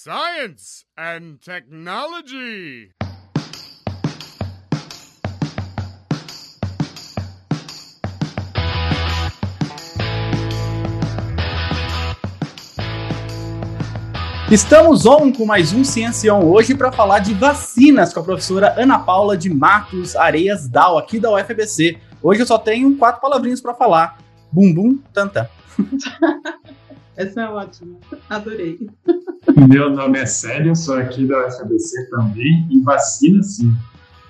Science and Technology. Estamos on com mais um Ciencião hoje para falar de vacinas com a professora Ana Paula de Matos Areias Dal, aqui da UFBC. Hoje eu só tenho quatro palavrinhas para falar: bumbum, tanta. Essa é ótima, adorei. Meu nome é Célio, sou aqui da UFBC também, e vacina sim.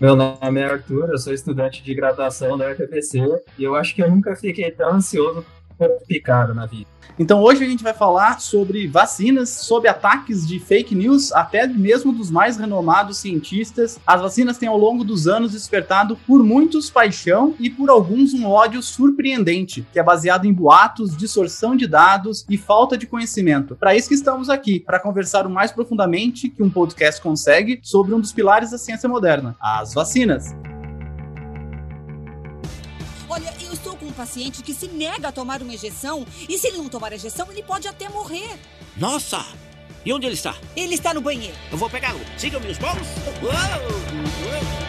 Meu nome é Arthur, eu sou estudante de graduação da UFBC e eu acho que eu nunca fiquei tão ansioso por picado na vida. Então hoje a gente vai falar sobre vacinas, sobre ataques de fake news, até mesmo dos mais renomados cientistas. As vacinas têm ao longo dos anos despertado por muitos paixão e por alguns um ódio surpreendente, que é baseado em boatos, distorção de dados e falta de conhecimento. Para isso que estamos aqui, para conversar o mais profundamente que um podcast consegue sobre um dos pilares da ciência moderna, as vacinas. Olha, um paciente que se nega a tomar uma injeção e se ele não tomar a injeção, ele pode até morrer. Nossa! E onde ele está? Ele está no banheiro. Eu vou pegá-lo. Sigam-me os paus. Uou! Uou!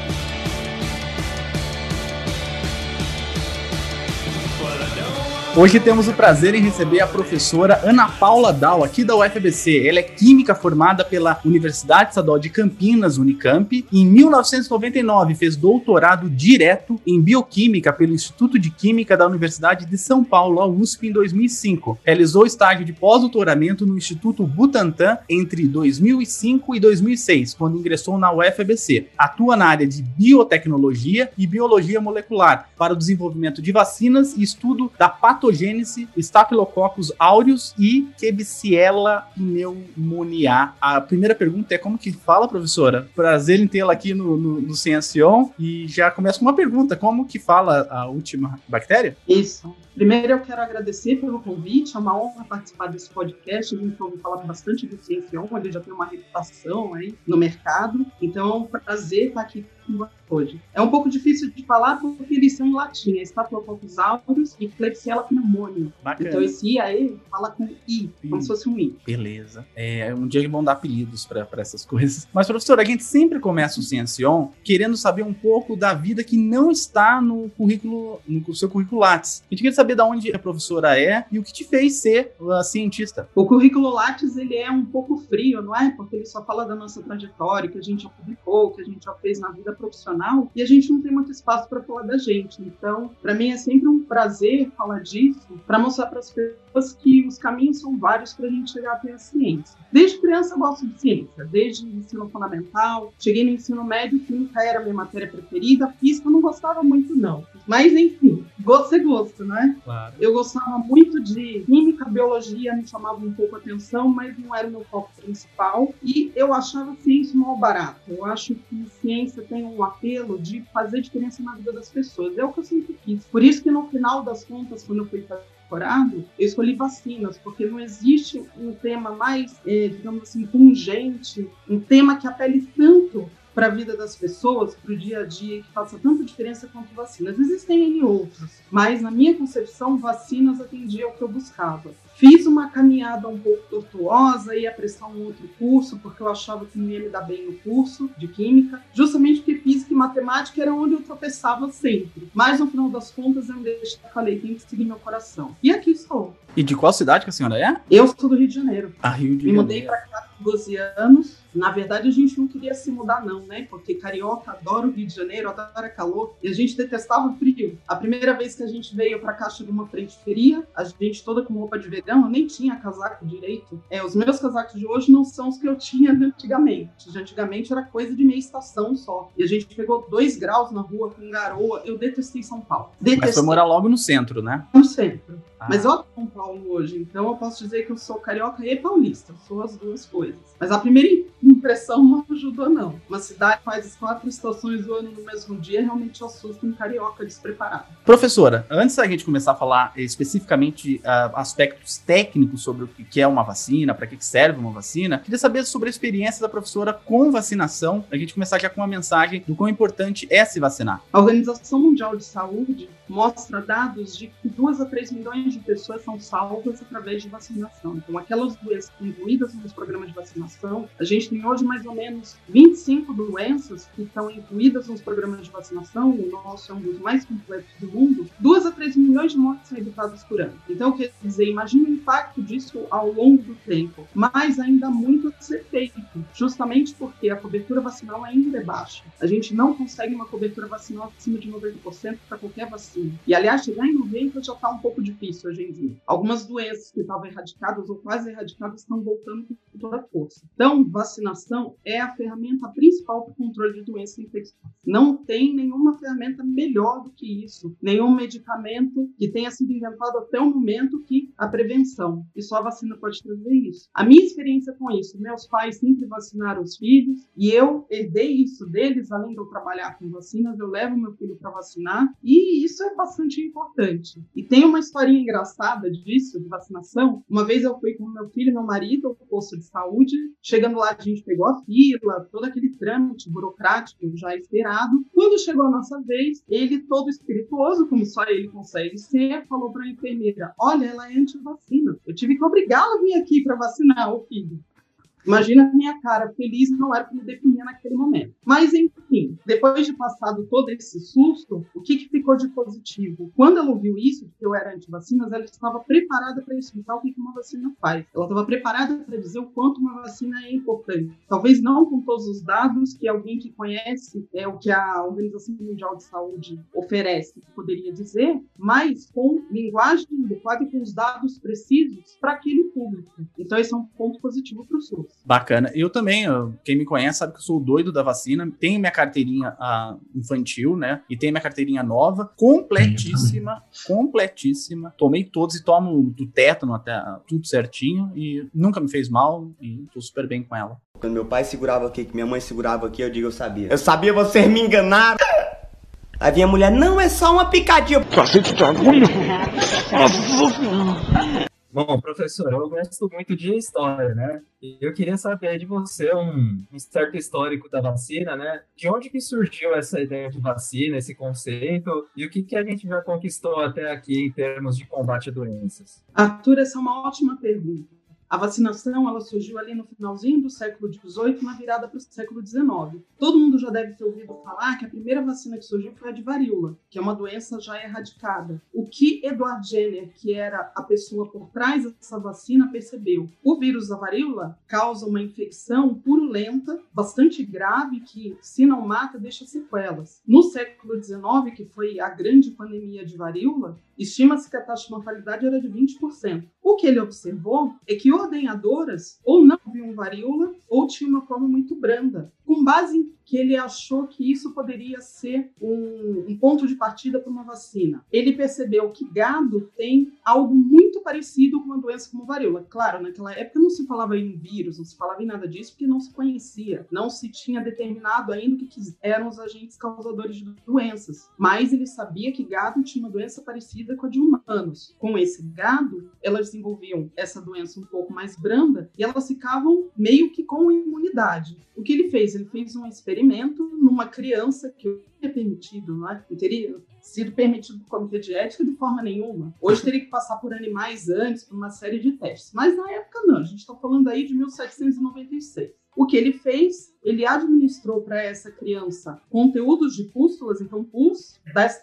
Hoje temos o prazer em receber a professora Ana Paula Dal, aqui da UFBC. Ela é química formada pela Universidade Estadual de Campinas, Unicamp. Em 1999 fez doutorado direto em bioquímica pelo Instituto de Química da Universidade de São Paulo, a USP, em 2005. Realizou estágio de pós-doutoramento no Instituto Butantan entre 2005 e 2006, quando ingressou na UFBC. Atua na área de biotecnologia e biologia molecular para o desenvolvimento de vacinas e estudo da patogênese, Staphylococcus aureus e Klebsiella pneumoniae. A primeira pergunta é como que fala, professora? Prazer em tê-la aqui no, no, no Ciencion. E já começa com uma pergunta, como que fala a última bactéria? Isso. Primeiro, eu quero agradecer pelo convite, é uma honra participar desse podcast. A gente ouve falar bastante do Ciencion, ele já tem uma reputação aí no mercado, então é um prazer estar aqui com você hoje. É um pouco difícil de falar porque eles são em latim, é Staphylococcus aureus e Klebsiella pneumoniae. Bacana. Então esse I aí fala com I, como se fosse um I. Beleza. É um dia que vão dar apelidos para essas coisas. Mas, professora, a gente sempre começa o Ciencion querendo saber um pouco da vida que não está no currículo, no seu currículo Lattes. A gente queria saber de onde a professora é e o que te fez ser uh, cientista. O currículo Lattes ele é um pouco frio, não é? Porque ele só fala da nossa trajetória, que a gente já publicou, que a gente já fez na vida profissional e a gente não tem muito espaço para falar da gente. Então, para mim é sempre um prazer falar disso, para mostrar para as pessoas que os caminhos são vários para a gente chegar até a ciência. Desde criança eu gosto de ciência, desde ensino fundamental, cheguei no ensino médio, química era a minha matéria preferida, física eu não gostava muito não. Mas enfim, gosto é gosto, né? Claro. Eu gostava muito de química, biologia, me chamava um pouco a atenção, mas não era o meu foco principal. E eu achava ciência mal barato. Eu acho que ciência tem um apelo de fazer diferença na vida das pessoas. É o que eu sempre quis. Por isso que no final das contas, quando eu fui fazer doutorado, eu escolhi vacinas, porque não existe um tema mais, eh, digamos assim, pungente, um tema que apele tanto para a vida das pessoas, para o dia a dia, que faça tanta diferença quanto vacinas. Existem N outros, mas na minha concepção, vacinas atendia ao que eu buscava. Fiz uma caminhada um pouco tortuosa, ia prestar um outro curso, porque eu achava que não ia me dar bem no curso de Química, justamente porque Física e Matemática era onde eu tropeçava sempre. Mas no final das contas, eu me deixei, falei, tem que seguir meu coração. E aqui estou. E de qual cidade que a senhora é? Eu sou do Rio de Janeiro. A Rio de Me Janeiro. mudei para cá com 12 anos. Na verdade, a gente não queria se mudar, não, né? Porque carioca adora o Rio de Janeiro, adora calor. E a gente detestava o frio. A primeira vez que a gente veio para cá, chegou uma frente fria. A gente toda com roupa de verão. Eu nem tinha casaco direito. É, os meus casacos de hoje não são os que eu tinha antigamente. De antigamente era coisa de meia estação só. E a gente pegou dois graus na rua com garoa. Eu detestei São Paulo. Detestei Mas foi morar logo no centro, né? no centro. Mas eu amo São Paulo hoje, então eu posso dizer que eu sou carioca e paulista. Eu sou as duas coisas. Mas a primeira impressão não ajudou, não. Uma cidade faz as quatro estações do ano no mesmo dia realmente assusta um carioca despreparado. Professora, antes da gente começar a falar especificamente uh, aspectos técnicos sobre o que é uma vacina, para que serve uma vacina, queria saber sobre a experiência da professora com vacinação. A gente começar já com uma mensagem do quão importante é se vacinar. A Organização Mundial de Saúde mostra dados de que 2 a 3 milhões de pessoas são salvas através de vacinação. Então, aquelas doenças incluídas nos programas de vacinação, a gente tem hoje mais ou menos 25 doenças que estão incluídas nos programas de vacinação, o nosso é um dos mais completos do mundo, 2 a 3 milhões de mortes são evitadas por ano. Então, quer dizer, imagine o impacto disso ao longo do tempo, mas ainda muito a ser feito, justamente porque a cobertura vacinal ainda é baixa. A gente não consegue uma cobertura vacinal acima de 90% para qualquer vacina. E, aliás, chegar em 90% já está um pouco difícil hoje em dia. Algumas doenças que estavam erradicadas ou quase erradicadas estão voltando com toda a força. Então, vacinação é a ferramenta principal para o controle de doenças infecciosas. Não tem nenhuma ferramenta melhor do que isso, nenhum medicamento que tenha sido inventado até o momento que a prevenção. E só a vacina pode trazer isso. A minha experiência com isso, meus pais sempre vacinaram os filhos e eu herdei isso deles, além de eu trabalhar com vacinas, eu levo meu filho para vacinar e isso é bastante importante. E tem uma historinha engraçada disso, de vacinação. Uma vez eu fui com meu filho e meu marido ao posto de saúde, chegando lá a gente pegou a fila, todo aquele trâmite burocrático já esperado. Quando chegou a nossa vez, ele todo espirituoso, como só ele consegue ser, falou para a enfermeira: "Olha, ela é anti-vacina. Eu tive que obrigá-la a vir aqui para vacinar o filho." Imagina a minha cara feliz não era o que me definia naquele momento. Mas, enfim, depois de passado todo esse susto, o que, que ficou de positivo? Quando ela ouviu isso, que eu era anti-vacinas, ela estava preparada para explicar o que, que uma vacina faz. Ela estava preparada para dizer o quanto uma vacina é importante. Talvez não com todos os dados que alguém que conhece é o que a Organização Mundial de Saúde oferece poderia dizer, mas com linguagem adequada e com os dados precisos para aquele público. Então, esse é um ponto positivo para o SUS. Bacana. Eu também, quem me conhece sabe que eu sou o doido da vacina. Tenho minha carteirinha infantil, né? E tenho minha carteirinha nova, completíssima, completíssima. Tomei todos e tomo do tétano até tudo certinho e nunca me fez mal e tô super bem com ela. Quando meu pai segurava aqui, que minha mãe segurava aqui, eu digo, eu sabia. Eu sabia, vocês me enganaram. Aí vinha a mulher, não, é só uma picadinha. Cacete de agulha. Bom, professor, eu gosto muito de história, né? Eu queria saber de você um, um, certo histórico da vacina, né? De onde que surgiu essa ideia de vacina, esse conceito, e o que, que a gente já conquistou até aqui em termos de combate a doenças? Arthur, essa é uma ótima pergunta. A vacinação ela surgiu ali no finalzinho do século XVIII, na virada para o século XIX. Todo mundo já deve ter ouvido falar que a primeira vacina que surgiu foi a de varíola, que é uma doença já erradicada. O que Edward Jenner, que era a pessoa por trás dessa vacina, percebeu? O vírus da varíola causa uma infecção purulenta, bastante grave, que se não mata, deixa sequelas. No século XIX, que foi a grande pandemia de varíola, estima-se que a taxa de mortalidade era de 20%. O que ele observou é que ordenhadoras ou não viam varíola ou tinham uma forma muito branda. Com base em que ele achou que isso poderia ser um, um ponto de partida para uma vacina. Ele percebeu que gado tem algo muito parecido com uma doença como varíola. Claro, naquela época não se falava em vírus, não se falava em nada disso, porque não se conhecia, não se tinha determinado ainda o que eram os agentes causadores de doenças. Mas ele sabia que gado tinha uma doença parecida com a de humanos. Com esse gado, elas desenvolviam essa doença um pouco mais branda e elas ficavam meio que com imunidade. O que ele fez? Ele fez um experimento numa criança que é permitido, não é? Não teria sido permitido por comitê de ética de forma nenhuma. Hoje teria que passar por animais antes, por uma série de testes. Mas na época não, a gente está falando aí de 1796. O que ele fez? Ele administrou para essa criança conteúdos de pústulas, então pus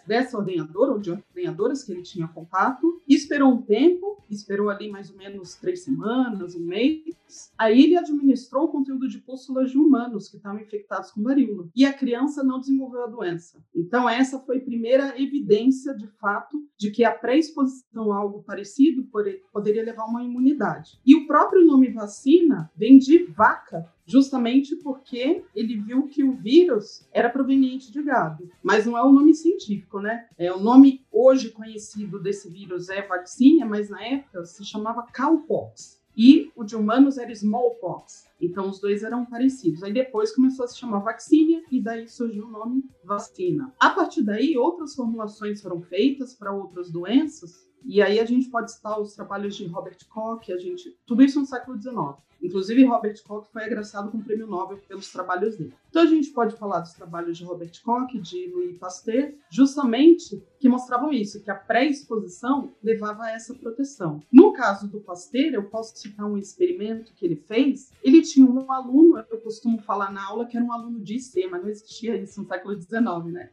dessa ordenhadora ou de ordenhadoras que ele tinha contato, esperou um tempo, esperou ali mais ou menos três semanas, um mês. Aí ele administrou o conteúdo de pústulas de humanos que estavam infectados com varíola. E a criança não desenvolveu a doença. Então, essa foi a primeira evidência, de fato, de que a pré-exposição a algo parecido poderia levar a uma imunidade. E o próprio nome vacina vem de vaca, justamente porque ele viu que o vírus era proveniente de gado. Mas não é o nome científico, né? É o nome hoje conhecido desse vírus é vacina, mas na época se chamava cowpox. E o de humanos era smallpox. Então os dois eram parecidos. Aí depois começou a se chamar vacina e daí surgiu o nome vacina. A partir daí, outras formulações foram feitas para outras doenças. E aí a gente pode citar os trabalhos de Robert Koch, a gente, tudo isso no século XIX. Inclusive, Robert Koch foi agraciado com o prêmio Nobel pelos trabalhos dele. Então, a gente pode falar dos trabalhos de Robert Koch, de Louis Pasteur, justamente que mostravam isso, que a pré-exposição levava a essa proteção. No caso do Pasteur, eu posso citar um experimento que ele fez. Ele tinha um aluno, eu costumo falar na aula que era um aluno de IC, mas não existia isso no século XIX, né?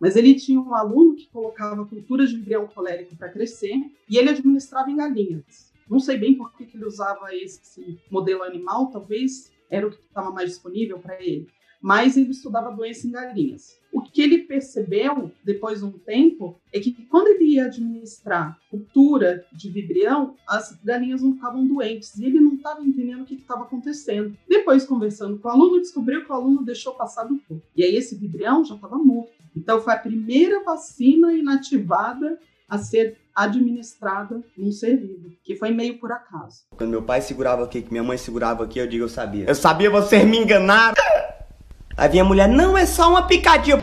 Mas ele tinha um aluno que colocava culturas de embrião colérico para crescer e ele administrava em galinhas. Não sei bem por que, ele usava esse modelo animal, talvez era o que estava mais disponível para ele. Mas ele estudava doença em galinhas. O que ele percebeu depois de um tempo é que quando ele ia administrar cultura de vibrião, as galinhas não ficavam doentes e ele não estava entendendo o que estava acontecendo. Depois, conversando com o aluno, descobriu que o aluno deixou passar do corpo. E aí esse vibrião já estava morto. Então foi a primeira vacina inativada a ser administrada num ser vivo, que foi meio por acaso. Quando meu pai segurava aqui, que minha mãe segurava aqui, eu digo, eu sabia. Eu sabia, vocês me enganaram. Aí vinha a mulher, não, é só uma picadinha.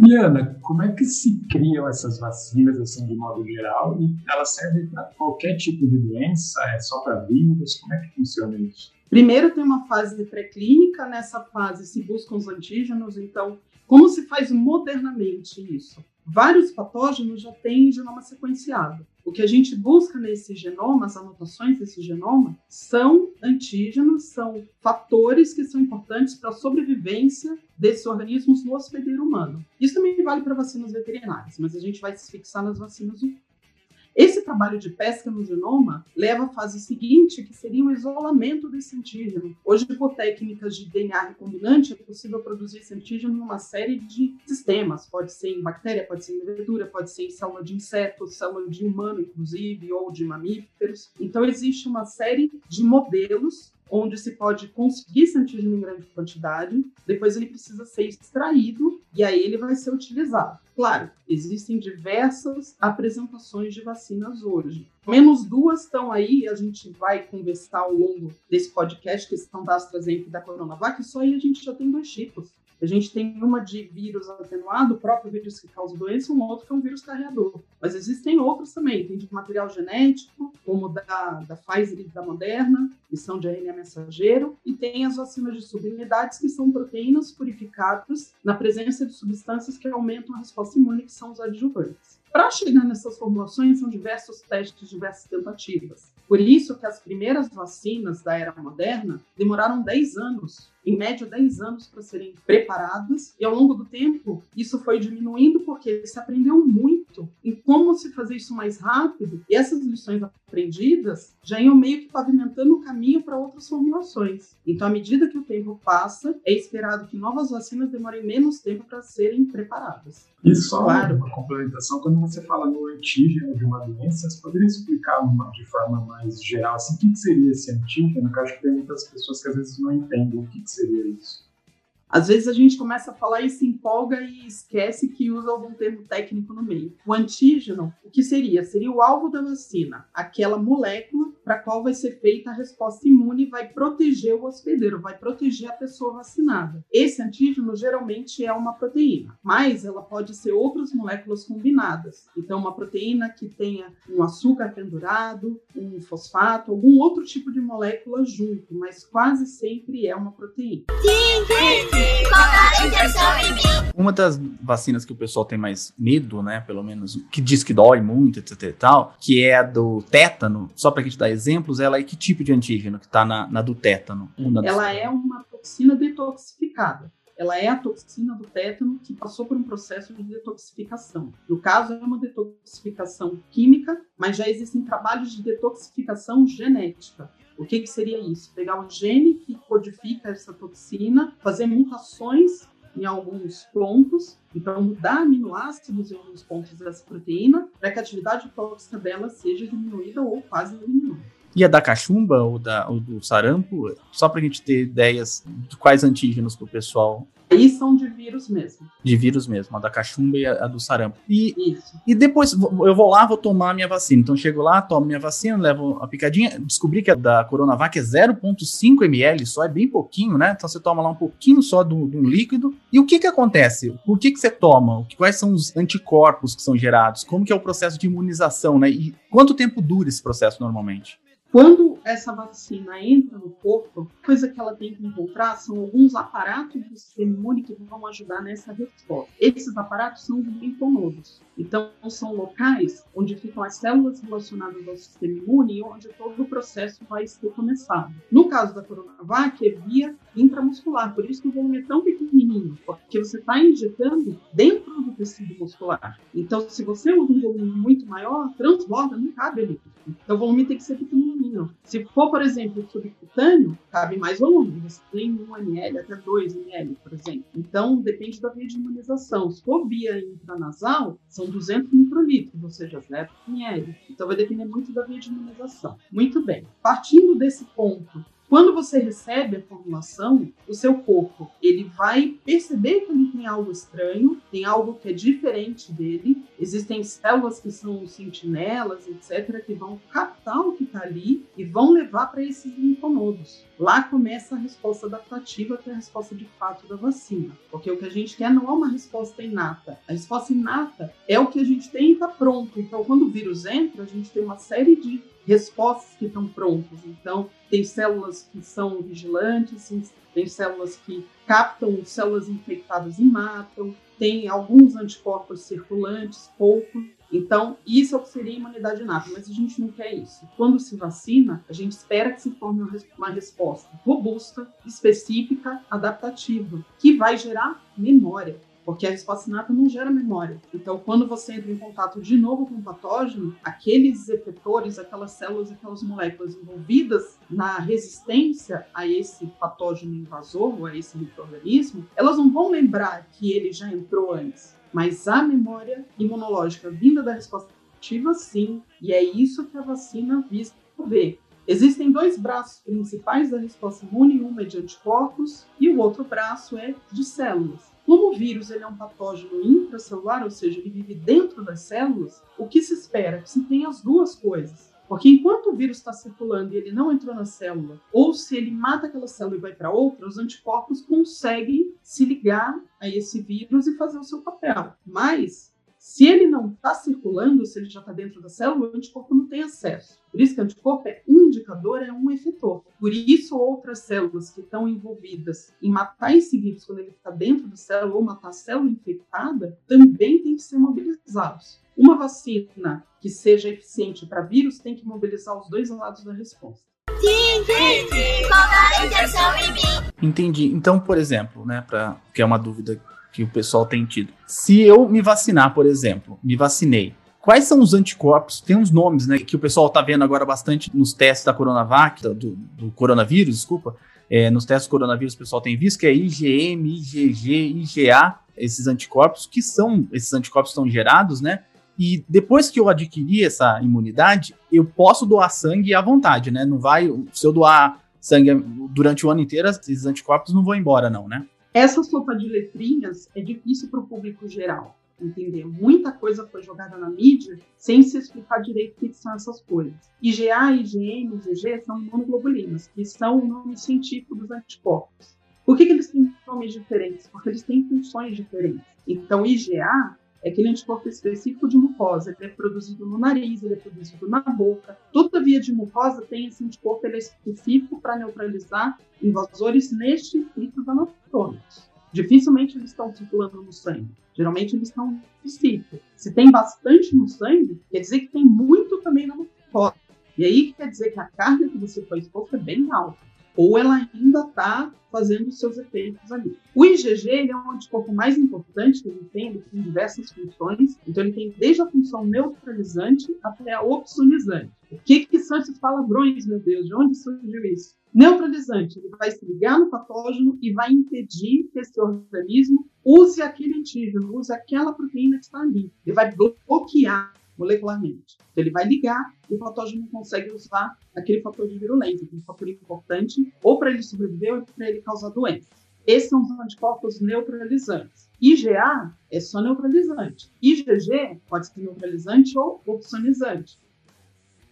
E Ana, como é que se criam essas vacinas, assim, de modo geral? E elas servem para qualquer tipo de doença? É só para vírus? Como é que funciona isso? Primeiro tem uma fase pré-clínica, nessa fase se buscam os antígenos, então como se faz modernamente isso? Vários patógenos já têm genoma sequenciado. O que a gente busca nesse genoma, as anotações desse genoma, são antígenos, são fatores que são importantes para a sobrevivência desses organismos no hospedeiro humano. Isso também vale para vacinas veterinárias, mas a gente vai se fixar nas vacinas. Esse trabalho de pesca no genoma leva à fase seguinte, que seria o isolamento desse antígeno. Hoje, por técnicas de DNA recombinante, é possível produzir esse antígeno em uma série de sistemas. Pode ser em bactéria, pode ser em levedura, pode ser em célula de inseto, célula de humano, inclusive, ou de mamíferos. Então, existe uma série de modelos onde se pode conseguir esse antígeno em grande quantidade, depois ele precisa ser extraído e aí ele vai ser utilizado. Claro, existem diversas apresentações de vacinas hoje. Menos duas estão aí, a gente vai conversar ao longo desse podcast, que estão da AstraZeneca e da Coronavac, só aí a gente já tem dois tipos. A gente tem uma de vírus atenuado, o próprio vírus que causa doença, um outro que é um vírus carreador. Mas existem outros também, tem de material genético, como da, da Pfizer e da Moderna, que são de RNA mensageiro, e tem as vacinas de subunidades, que são proteínas purificadas na presença de substâncias que aumentam a resposta imune, que são os adjuvantes. Para chegar nessas formulações, são diversos testes, diversas tentativas. Por isso que as primeiras vacinas da era moderna demoraram 10 anos em média 10 anos para serem preparadas, e ao longo do tempo isso foi diminuindo porque se aprendeu muito em como se fazer isso mais rápido, e essas lições aprendidas já iam meio que pavimentando o caminho para outras formulações. Então, à medida que o tempo passa, é esperado que novas vacinas demorem menos tempo para serem preparadas. E só claro. uma complementação, quando você fala no antígeno de uma doença, você poderia explicar uma, de forma mais geral assim, o que, que seria esse antígeno? Que eu acho que tem muitas pessoas que às vezes não entendem o que, que seria isso. Às vezes a gente começa a falar e se empolga e esquece que usa algum termo técnico no meio. O antígeno, o que seria? Seria o alvo da vacina, aquela molécula para qual vai ser feita a resposta imune e vai proteger o hospedeiro, vai proteger a pessoa vacinada. Esse antígeno geralmente é uma proteína, mas ela pode ser outras moléculas combinadas. Então, uma proteína que tenha um açúcar pendurado, um fosfato, algum outro tipo de molécula junto, mas quase sempre é uma proteína. Uma das vacinas que o pessoal tem mais medo, né, pelo menos, que diz que dói muito, etc e tal, que é a do tétano, só para a gente dar exemplos, ela é que tipo de antígeno que está na, na, do tétano? ela é uma toxina detoxificada. Ela é a toxina do tétano que passou por um processo de detoxificação. No caso, é uma detoxificação química, mas já existem trabalhos de detoxificação genética. O que, que seria isso? Pegar um gene que codifica essa toxina, fazer mutações em alguns pontos, então mudar aminoácidos em alguns pontos dessa proteína, para que a atividade tóxica dela seja diminuída ou quase eliminada. E a da cachumba ou, da, ou do sarampo, só para a gente ter ideias de quais antígenos para o pessoal Aí são de vírus mesmo. De vírus mesmo, a da cachumba e a, do sarampo. E, Isso. e depois eu vou lá, vou tomar a minha vacina. Então chego lá, tomo minha vacina, levo a picadinha. Descobri que a da Coronavac é 0,5 ml, só é bem pouquinho, né? Então você toma lá um pouquinho só de um líquido. E o que que acontece? Por que que você toma? Quais são os anticorpos que são gerados? Como que é o processo de imunização, né? E quanto tempo dura esse processo normalmente? Quando essa vacina entra no corpo, a coisa que ela tem que encontrar são alguns aparatos do sistema imune que vão ajudar nessa resposta. Esses aparatos são os linfonodos. Então, são locais onde ficam as células relacionadas ao sistema imune e onde todo o processo vai ser começado. No caso da Coronavac, é via intramuscular, por isso que o volume é tão pequenininho, porque você está injetando dentro do tecido muscular. Então, se você usa um volume muito maior, transborda, não cabe ali. Então, o volume tem que ser pequenininho. Se for, por exemplo, subcutâneo, cabe mais volume. Você tem 1 ml até 2 ml, por exemplo. Então, depende da via de imunização. Se for via intranasal, são 200 microlitros, ou seja, 0 ml. Então, vai depender muito da via de imunização. Muito bem. Partindo desse ponto, quando você recebe a formulação, o seu corpo ele vai perceber que ele tem algo estranho, tem algo que é diferente dele. Existem células que são sentinelas, etc., que vão captar o que está ali e vão levar para esses linfonodos. Lá começa a resposta adaptativa, que é a resposta de fato da vacina. Porque o que a gente quer não é uma resposta inata. A resposta inata é o que a gente tem e está pronto. Então, quando o vírus entra, a gente tem uma série de respostas que estão prontas. Então, tem células que são vigilantes, tem células que captam células infectadas e matam, tem alguns anticorpos circulantes, poucos. Então, isso é o que seria imunidade inata, mas a gente não quer isso. Quando se vacina, a gente espera que se forme uma resposta robusta, específica, adaptativa, que vai gerar memória porque a resposta inata não gera memória. Então, quando você entra em contato de novo com o patógeno, aqueles efetores, aquelas células, aquelas moléculas envolvidas na resistência a esse patógeno invasor, a esse microorganismo, elas não vão lembrar que ele já entrou antes. Mas a memória imunológica vinda da resposta ativa, sim, e é isso que a vacina visa ver. Existem dois braços principais da resposta imune, um é de anticorpos e o outro braço é de células. Como o vírus ele é um patógeno intracelular, ou seja, ele vive dentro das células, o que se espera? Que se tenha as duas coisas. Porque enquanto o vírus está circulando e ele não entrou na célula, ou se ele mata aquela célula e vai para outra, os anticorpos conseguem se ligar a esse vírus e fazer o seu papel. Mas se ele não está circulando, se ele já está dentro da célula, o anticorpo não tem acesso. Por isso que o anticorpo é um indicador, é um efetor. Por isso, outras células que estão envolvidas em matar esse vírus quando ele está dentro da célula ou matar a célula infectada, também tem que ser mobilizados. Uma vacina que seja eficiente para vírus tem que mobilizar os dois lados da resposta. Sim, sim, sim. Entendi. Então, por exemplo, né, para que é uma dúvida que o pessoal tem tido. Se eu me vacinar, por exemplo, me vacinei, quais são os anticorpos? Tem uns nomes, né, que o pessoal tá vendo agora bastante nos testes da Coronavac, do, do coronavírus, desculpa. É, nos testes do coronavírus o pessoal tem visto que é IgM, IgG, IgA, esses anticorpos, que são, esses anticorpos estão gerados, né? E depois que eu adquirir essa imunidade, eu posso doar sangue à vontade, né? Não vai, se eu doar sangue durante o ano inteiro, esses anticorpos não vão embora, não, né? Essa sopa de letrinhas é difícil para o público geral entender. Muita coisa foi jogada na mídia sem se explicar direito o que são essas coisas. IgA, IgM, IgG são imunoglobulinas, que são o nome científico dos anticorpos. Por que, que eles têm nomes diferentes? Porque eles têm funções diferentes. Então, IgA é aquele anticorpo específico de mucosa. Ele é produzido no nariz, ele é produzido na boca. Toda via de mucosa tem esse anticorpo, ele é específico para neutralizar invasores nestes líquidos anatômicos. Dificilmente eles estão circulando no sangue. Geralmente eles estão no. Se tem bastante no sangue, quer dizer que tem muito também na mucosa. E aí quer dizer que a carga que você foi exposto é bem alta ou ela ainda está fazendo seus efeitos ali. O IgG ele é um anticorpo mais importante que ele tem, ele tem diversas funções, então ele tem desde a função neutralizante até a opsonizante. O que, que são esses palavrões, meu Deus? De onde surgiu isso? Neutralizante, ele vai se ligar no patógeno e vai impedir que esse organismo use aquele antígeno, use aquela proteína que está ali. Ele vai bloquear molecularmente. Então, ele vai ligar e o patógeno consegue usar aquele fator de virulência, aquele fator importante, ou para ele sobreviver ou para ele causar doença. Esses são os anticorpos neutralizantes. IgA é só neutralizante. IgG pode ser neutralizante ou opsonizante.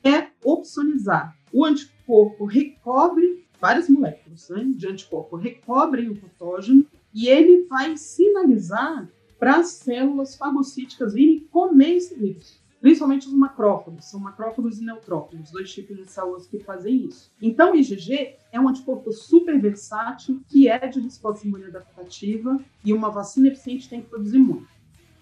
É opsonizar. O anticorpo recobre várias moléculas né, de anticorpo, recobrem o patógeno e ele vai sinalizar para as células fagocíticas virem comer esse vírus principalmente os macrófagos, são macrófagos e neutrófagos, dois tipos de células que fazem isso. Então, o IgG é um anticorpo super versátil, que é de resposta imune adaptativa, e uma vacina eficiente tem que produzir muito.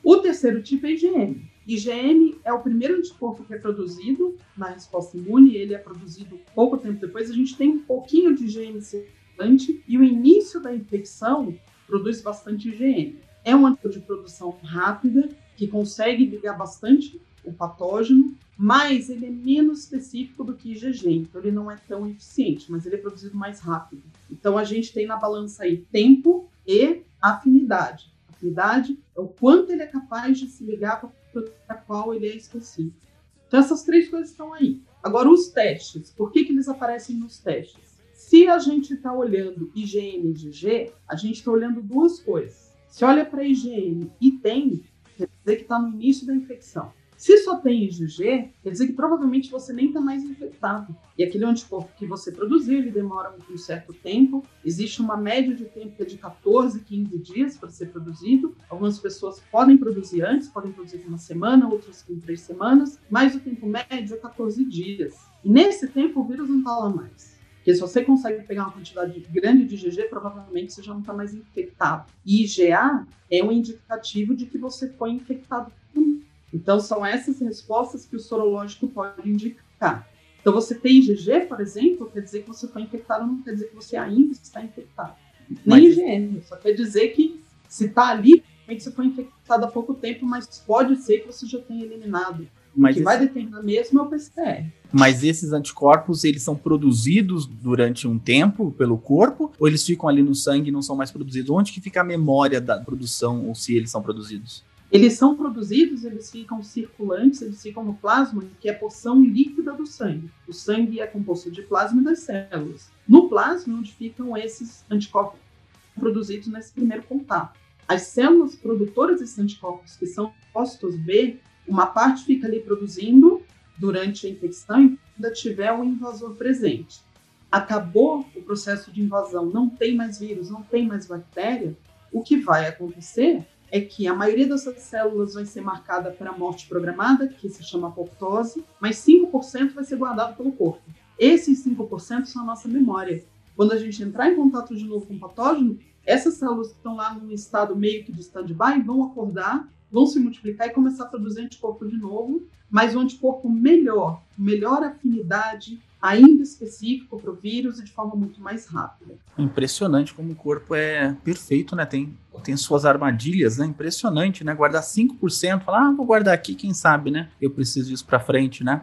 O terceiro tipo é IgM. IgM é o primeiro anticorpo que é produzido na resposta imune, ele é produzido pouco tempo depois. A gente tem um pouquinho de IgM circulante e o início da infecção produz bastante IgM. É um anticorpo de produção rápida, que consegue ligar bastante o patógeno, mas ele é menos específico do que IgG, então ele não é tão eficiente, mas ele é produzido mais rápido. Então a gente tem na balança aí tempo e afinidade. Afinidade é o quanto ele é capaz de se ligar para qual ele é específico. Então essas três coisas estão aí. Agora os testes, por que, que eles aparecem nos testes? Se a gente está olhando IgM e IgG, a gente está olhando duas coisas. Se olha para IgM e tem, quer dizer que está no início da infecção. Se só tem IgG, quer dizer que provavelmente você nem está mais infectado. E aquele anticorpo que você produziu, ele demora um certo tempo. Existe uma média de tempo que é de 14, 15 dias para ser produzido. Algumas pessoas podem produzir antes, podem produzir em uma semana, outras em três semanas, mas o tempo médio é 14 dias. E nesse tempo o vírus não está lá mais. Porque se você consegue pegar uma quantidade grande de IgG, provavelmente você já não está mais infectado. E IgA é um indicativo de que você foi infectado então, são essas respostas que o sorológico pode indicar. Então, você tem IgG, por exemplo, quer dizer que você foi infectado, não quer dizer que você ainda está infectado. Nem mas... IgM, só quer dizer que se está ali, você foi infectado há pouco tempo, mas pode ser que você já tenha eliminado. Mas o que esse... vai determinar mesmo é o PCR. Mas esses anticorpos, eles são produzidos durante um tempo pelo corpo ou eles ficam ali no sangue e não são mais produzidos? Onde que fica a memória da produção ou se eles são produzidos? Eles são produzidos, eles ficam circulantes, eles ficam no plasma, que é a porção líquida do sangue. O sangue é composto de plasma e das células. No plasma, onde ficam esses anticorpos produzidos nesse primeiro contato. As células produtoras desses anticorpos, que são postos B, uma parte fica ali produzindo durante a infecção e ainda tiver o invasor presente. Acabou o processo de invasão, não tem mais vírus, não tem mais bactéria, o que vai acontecer é que a maioria dessas células vai ser marcada para morte programada, que se chama apoptose, mas 5% vai ser guardado pelo corpo. Esses 5% são a nossa memória. Quando a gente entrar em contato de novo com o patógeno, essas células que estão lá num estado meio que de stand-by vão acordar, vão se multiplicar e começar a produzir anticorpo de novo, mas um anticorpo melhor, melhor afinidade, ainda específico para o vírus e de forma muito mais rápida. Impressionante como o corpo é perfeito, né? Tem, tem suas armadilhas, né? Impressionante, né? Guardar 5%, falar, ah, vou guardar aqui, quem sabe, né? Eu preciso disso para frente, né?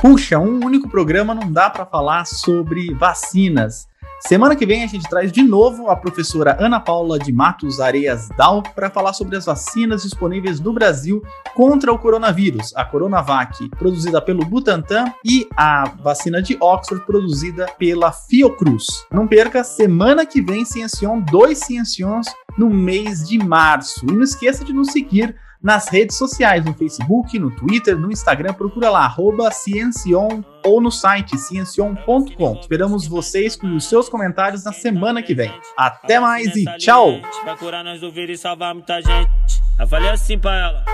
Puxa, um único programa não dá para falar sobre vacinas. Semana que vem a gente traz de novo a professora Ana Paula de Matos Areias Dal para falar sobre as vacinas disponíveis no Brasil contra o coronavírus, a Coronavac, produzida pelo Butantan, e a vacina de Oxford, produzida pela Fiocruz. Não perca, semana que vem Ciencion, dois Ciencions no mês de março. E não esqueça de nos seguir nas redes sociais, no Facebook, no Twitter, no Instagram, procura lá, arroba Ciencion ou no site ciencion.com. Esperamos vocês com os seus comentários na semana que vem. Até mais e tchau! Vai curar nós do vírus e salvar muita gente. Eu falei assim pra ela.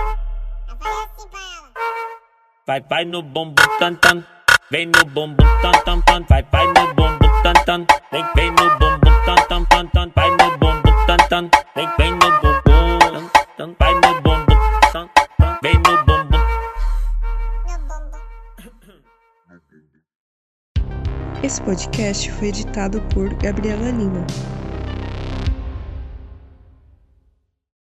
Eu falei assim pra ela. Vai, vai no bumbum tan tan. Vem no bumbum tan tan tan. Vai, vai no bumbum tan tan. Vem, vem no bumbum tan tan tan tan. Vai no bumbum tan tan. Vem, vem no bumbum tan tan. Vai no Esse podcast foi editado por Gabriela Lima.